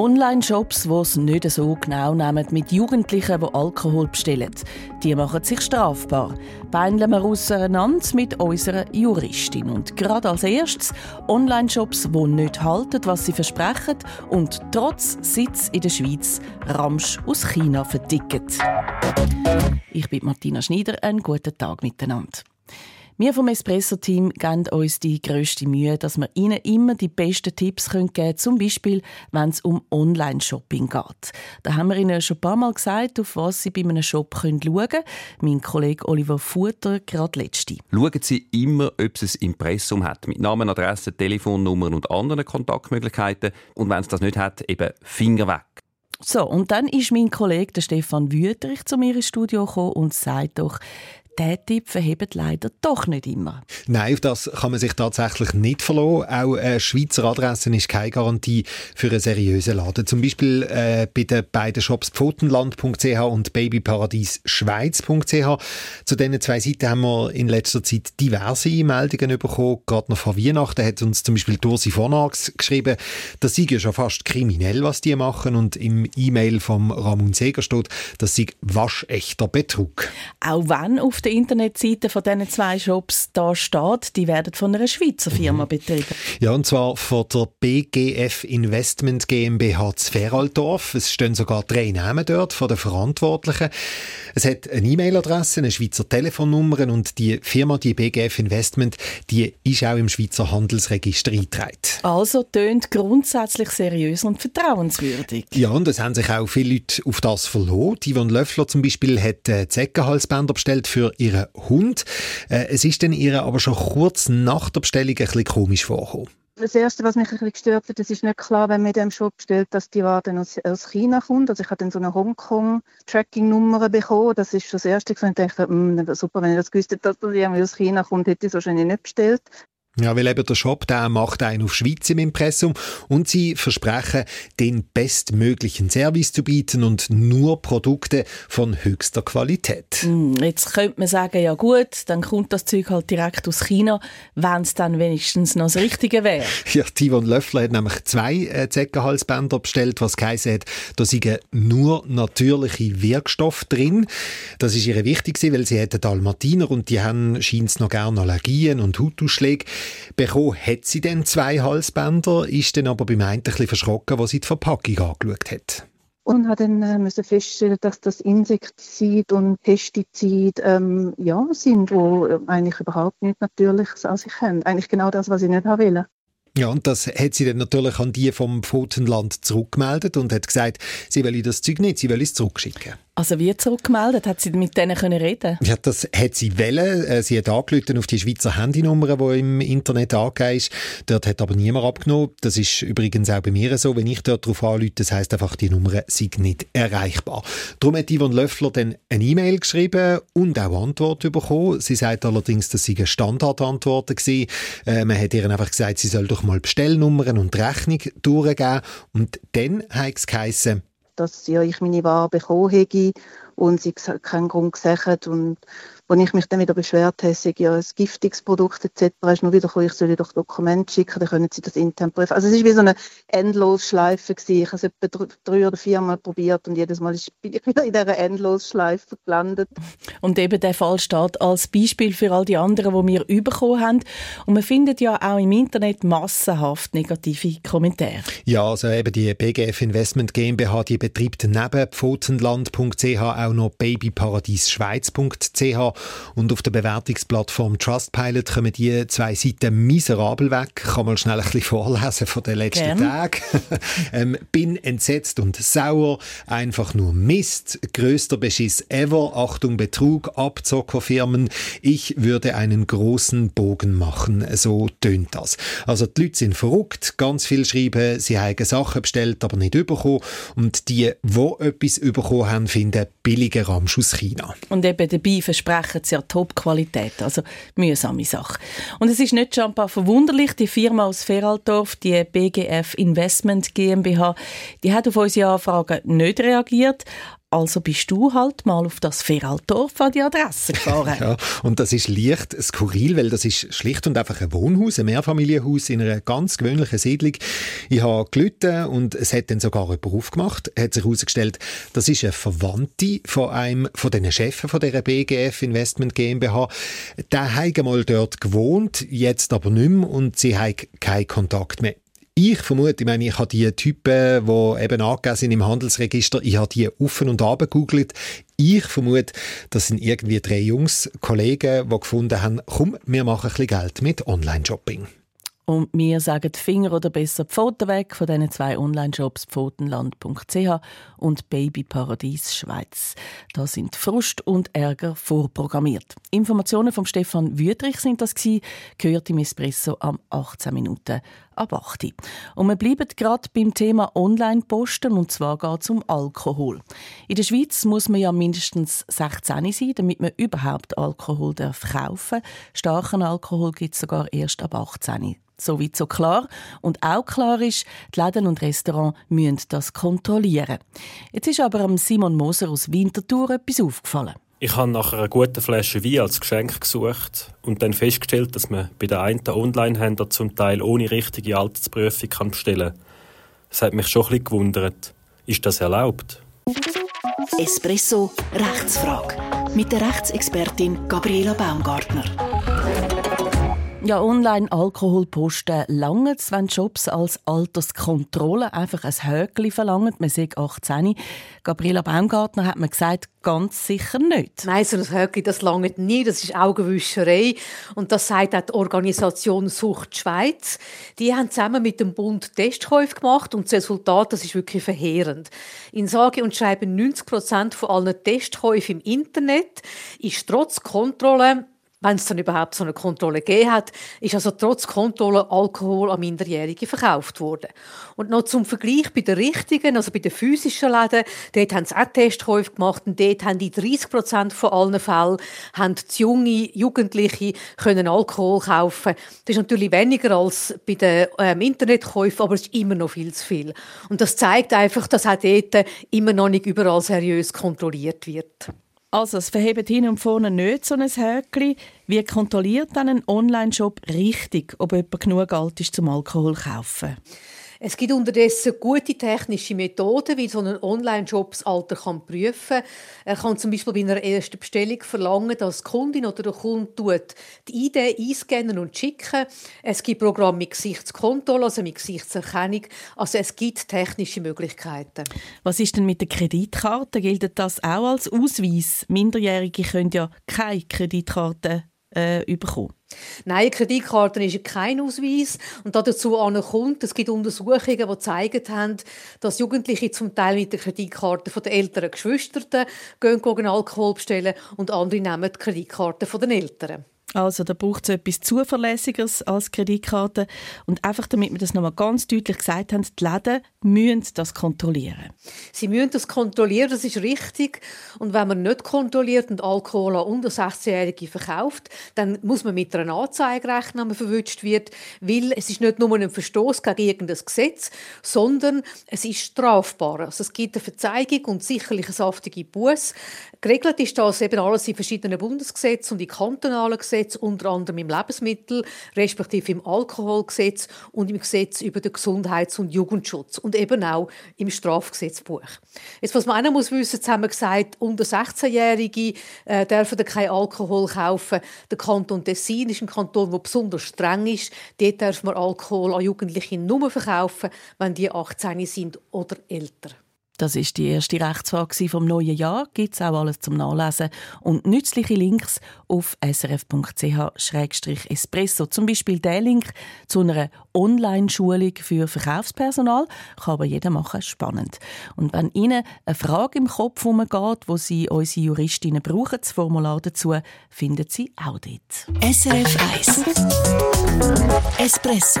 Online-Shops, die es nicht so genau nehmen mit Jugendlichen, die Alkohol bestellen. Die machen sich strafbar. Beineln wir auseinander mit unserer Juristin. Und gerade als erstes Online-Shops, die nicht halten, was sie versprechen und trotz Sitz in der Schweiz Ramsch aus China verticken. Ich bin Martina Schneider. Einen guten Tag miteinander. Wir vom Espresso-Team geben uns die grösste Mühe, dass wir Ihnen immer die besten Tipps geben können, zum Beispiel, wenn es um Online-Shopping geht. Da haben wir Ihnen schon ein paar Mal gesagt, auf was Sie bei einem Shop schauen können. Mein Kollege Oliver Futter gerade letzte. Schauen Sie immer, ob es ein Impressum hat, mit Namen, Adresse, Telefonnummern und anderen Kontaktmöglichkeiten. Und wenn es das nicht hat, eben Finger weg. So, und dann ist mein Kollege der Stefan Wüterich zu mir ins Studio gekommen und sagt doch, der Tipp verhebt leider doch nicht immer. Nein, auf das kann man sich tatsächlich nicht verlassen. Auch eine Schweizer Adresse ist keine Garantie für einen seriösen Laden. Zum Beispiel äh, bei den beiden Shops pfotenland.ch und babyparadiesschweiz.ch. Zu diesen zwei Seiten haben wir in letzter Zeit diverse Meldungen bekommen. Gerade noch vor Weihnachten hat uns zum Beispiel Dursi Vornags geschrieben, das sei ja schon fast kriminell, was die machen. Und im E-Mail vom Ramon Seger steht, das sei waschechter Betrug. Auch wenn auf der Internetseite von diesen zwei Shops da steht, die werden von einer Schweizer Firma mhm. betrieben. Ja, und zwar von der BGF Investment GmbH Zveraldorf. Es stehen sogar drei Namen dort von den Verantwortlichen. Es hat eine E-Mail-Adresse, eine Schweizer Telefonnummer und die Firma, die BGF Investment, die ist auch im Schweizer Handelsregister eingetragen. Also tönt grundsätzlich seriös und vertrauenswürdig. Ja, und es haben sich auch viele Leute auf das verloren. Yvonne Löffler zum Beispiel hat äh, Zeckenhalsbänder bestellt für ihren Hund. Äh, es ist dann ihr aber schon kurz nach der Bestellung ein bisschen komisch vorgekommen. Das Erste, was mich ein bisschen gestört hat, das ist nicht klar, wenn man in dem Shop bestellt, dass die Ware aus, aus China kommt. Also ich habe dann so eine Hongkong-Tracking-Nummer bekommen. Das ist schon das Erste. Ich dachte, mh, super, wenn ich das gewusst hätte, dass das irgendwie aus China kommt, hätte ich es wahrscheinlich nicht bestellt. Ja, weil eben der Shop, der macht einen auf Schweiz im Impressum und sie versprechen, den bestmöglichen Service zu bieten und nur Produkte von höchster Qualität. Hm, jetzt könnte man sagen, ja gut, dann kommt das Zeug halt direkt aus China, wenn es dann wenigstens noch das Richtige wäre. Ja, Tivon Löffler hat nämlich zwei äh, Zeckenhalsbänder bestellt, was geheißen hat, da sind nur natürliche Wirkstoffe drin. Das ist ihr wichtig, weil sie hätten Dalmatiner und die haben scheint noch gerne Allergien und Hautausschläge bekommen hat sie dann zwei Halsbänder, ist dann aber beim einen ein verschrocken, als sie die Verpackung angeschaut hat. Und hat dann äh, müssen feststellen, dass das Insektizid und Pestizid ähm, ja, sind, die eigentlich überhaupt nicht Natürliches an sich haben. Eigentlich genau das, was ich nicht haben will. Ja, und das hat sie dann natürlich an die vom Pfotenland zurückgemeldet und hat gesagt, sie will das Zeug nicht, sie will es zurückschicken. Also wie zurückgemeldet? Hat sie mit denen können reden? Ja, das hat sie wollen. Äh, sie hat angerufen auf die Schweizer Handynummer, die im Internet angegeben ist. Dort hat aber niemand abgenommen. Das ist übrigens auch bei mir so. Wenn ich dort darauf anrufe, das heisst einfach, die Nummer sind nicht erreichbar. Darum hat Yvonne Löffler dann eine E-Mail geschrieben und auch Antwort bekommen. Sie sagt allerdings, dass sie eine Standardantwort war. Äh, man hat ihr einfach gesagt, sie soll doch mal Bestellnummern und Rechnung durchgeben. Und dann hat es dass ja, ich meine Ware bekommen hätte und sie keinen Grund gesagt und als ich mich dann wieder beschwert habe, sei ja ein giftiges Produkt etc., ist nur wieder gekommen, ich soll doch Dokumente schicken, dann können sie das intern prüfen. Also es ist wie so eine Endlosschleife gewesen. Ich habe es etwa drei oder vier Mal probiert und jedes Mal bin ich wieder in dieser Endlosschleife gelandet. Und eben der Fall steht als Beispiel für all die anderen, die wir bekommen haben. Und man findet ja auch im Internet massenhaft negative Kommentare. Ja, also eben die BGF Investment GmbH, die betreibt neben pfotenland.ch auch noch babyparadiesschweiz.ch und auf der Bewertungsplattform Trustpilot kommen die zwei Seiten miserabel weg. Ich kann mal schnell ein bisschen vorlesen von den letzten Gern. Tagen. ähm, bin entsetzt und sauer. Einfach nur Mist. Größter Beschiss ever. Achtung, Betrug, Abzockerfirmen. Ich würde einen großen Bogen machen. So tönt das. Also die Leute sind verrückt. Ganz viel schreiben, sie haben Sachen bestellt, aber nicht bekommen. Und die, die etwas bekommen haben, finden billige Ramsch aus China. Und eben dabei versprechen sie ja Top-Qualität. Also mühsame Sache. Und es ist nicht schon ein paar verwunderlich, die Firma aus Feraldorf, die BGF Investment GmbH, die hat auf unsere Anfragen nicht reagiert. Also bist du halt mal auf das Feraldorf an die Adresse gefahren. ja, und das ist leicht skurril, weil das ist schlicht und einfach ein Wohnhaus, ein Mehrfamilienhaus in einer ganz gewöhnlichen Siedlung. Ich habe gelitten und es hat dann sogar jemand aufgemacht. Hat sich herausgestellt, das ist eine Verwandte von einem von den Chefen von der BGF Investment GmbH. Der hat mal dort gewohnt, jetzt aber nicht mehr und sie hat keinen Kontakt mehr. Ich vermute, ich meine, ich habe die Typen, die eben angegeben sind im Handelsregister, ich habe die offen und ab gegoogelt. Ich vermute, das sind irgendwie drei Jungs, Kollegen, die gefunden haben, komm, wir machen ein bisschen Geld mit Online-Shopping. Und wir sagen Finger oder besser Pfoten weg von diesen zwei Online-Shops pfotenland.ch und Babyparadies Schweiz. Da sind Frust und Ärger vorprogrammiert. Informationen von Stefan Wüthrich sind das gewesen, gehört im Espresso am 18 Minuten ab 8. Und wir bleiben gerade beim Thema Online-Posten und zwar geht es um Alkohol. In der Schweiz muss man ja mindestens 16 sein, damit man überhaupt Alkohol kaufen darf. Starken Alkohol gibt es sogar erst ab 18 soweit so klar. Und auch klar ist, die Läden und Restaurants müssen das kontrollieren. Jetzt ist aber Simon Moser aus Winterthur etwas aufgefallen. Ich habe nach einer guten Flasche Wein als Geschenk gesucht und dann festgestellt, dass man bei den einen Online-Händler zum Teil ohne richtige Altersprüfung bestellen kann. Das hat mich schon bisschen gewundert. Ist das erlaubt? Espresso Rechtsfrage mit der Rechtsexpertin Gabriela Baumgartner. Ja, Online-Alkoholposten lange wenn Jobs als Alterskontrolle einfach ein Höckli verlangen. Man sagt 18. Gabriela Baumgartner hat mir gesagt, ganz sicher nicht. Nein, so ein Höckli, das lange nie. Das ist Augenwischerei. Und das sagt auch die Organisation Sucht Schweiz. Die haben zusammen mit dem Bund Testkäufe gemacht und das Resultat, das ist wirklich verheerend. In sage und schreibe 90 Prozent von allen Testkäufen im Internet ist trotz Kontrolle wenn es dann überhaupt so eine Kontrolle gegeben hat, ist also trotz Kontrolle Alkohol an Minderjährige verkauft worden. Und noch zum Vergleich bei den richtigen, also bei den physischen Läden, dort haben sie auch Testkäufe gemacht und dort haben die 30 Prozent von allen Fällen haben die junge Jugendliche können Alkohol kaufen. Das ist natürlich weniger als bei den ähm, Internetkäufen, aber es ist immer noch viel zu viel. Und das zeigt einfach, dass auch dort immer noch nicht überall seriös kontrolliert wird. Also, es verhebt hin und vorne nicht so ein Häkchen. Wie kontrolliert dann ein Online-Shop richtig, ob jemand genug alt ist zum Alkohol zu kaufen? Es gibt unterdessen gute technische Methoden, wie so ein Online-Shop das Alter kann prüfen kann. Er kann zum Beispiel bei einer ersten Bestellung verlangen, dass die Kundin oder der Kunde die ID einscannen und schicken. Es gibt Programme mit Gesichtskontrolle, also mit Gesichtserkennung. Also es gibt technische Möglichkeiten. Was ist denn mit der Kreditkarte? Gilt das auch als Ausweis? Minderjährige können ja keine Kreditkarte äh, bekommen. Nein, Kreditkarte ist kein Ausweis. Und dazu kommt, es gibt Untersuchungen, die zeigen haben, dass Jugendliche zum Teil mit der Kreditkarte den älteren Geschwistern gehen, gehen Alkohol bestellen und andere nehmen die Kreditkarte den Eltern. Also da braucht es etwas Zuverlässigeres als Kreditkarte. Und einfach damit wir das nochmal ganz deutlich gesagt haben, die Läden müssen das kontrollieren. Sie müssen das kontrollieren, das ist richtig. Und wenn man nicht kontrolliert und Alkohol an unter 16-Jährige verkauft, dann muss man mit einer Anzeige rechnen, wenn man verwünscht wird, weil es ist nicht nur ein Verstoß gegen irgendein Gesetz, sondern es ist strafbar. Also es gibt eine Verzeigung und sicherlich eine saftige Buß. Geregelt ist das eben alles in verschiedenen Bundesgesetzen und in kantonalen Gesetzen Gesetz, unter anderem im Lebensmittel, respektive im Alkoholgesetz und im Gesetz über den Gesundheits- und Jugendschutz und eben auch im Strafgesetzbuch. Jetzt, was man auch noch muss wissen, jetzt haben wir gesagt, unter 16-Jährige äh, dürfen kein Alkohol kaufen. Der Kanton Tessin ist ein Kanton, der besonders streng ist. Dort darf man Alkohol an Jugendliche nur verkaufen, wenn die 18 sind oder älter. Das ist die erste Rechtsfrage vom neuen Jahr. Gibt es auch alles zum Nachlesen und nützliche Links auf srf.ch-espresso. Zum Beispiel der Link zu einer Online-Schulung für Verkaufspersonal. Kann aber jeder machen, spannend. Und wenn Ihnen eine Frage im Kopf umgeht, wo Sie unsere Juristinnen brauchen, das Formular dazu finden Sie auch dort. SRF 1 Espresso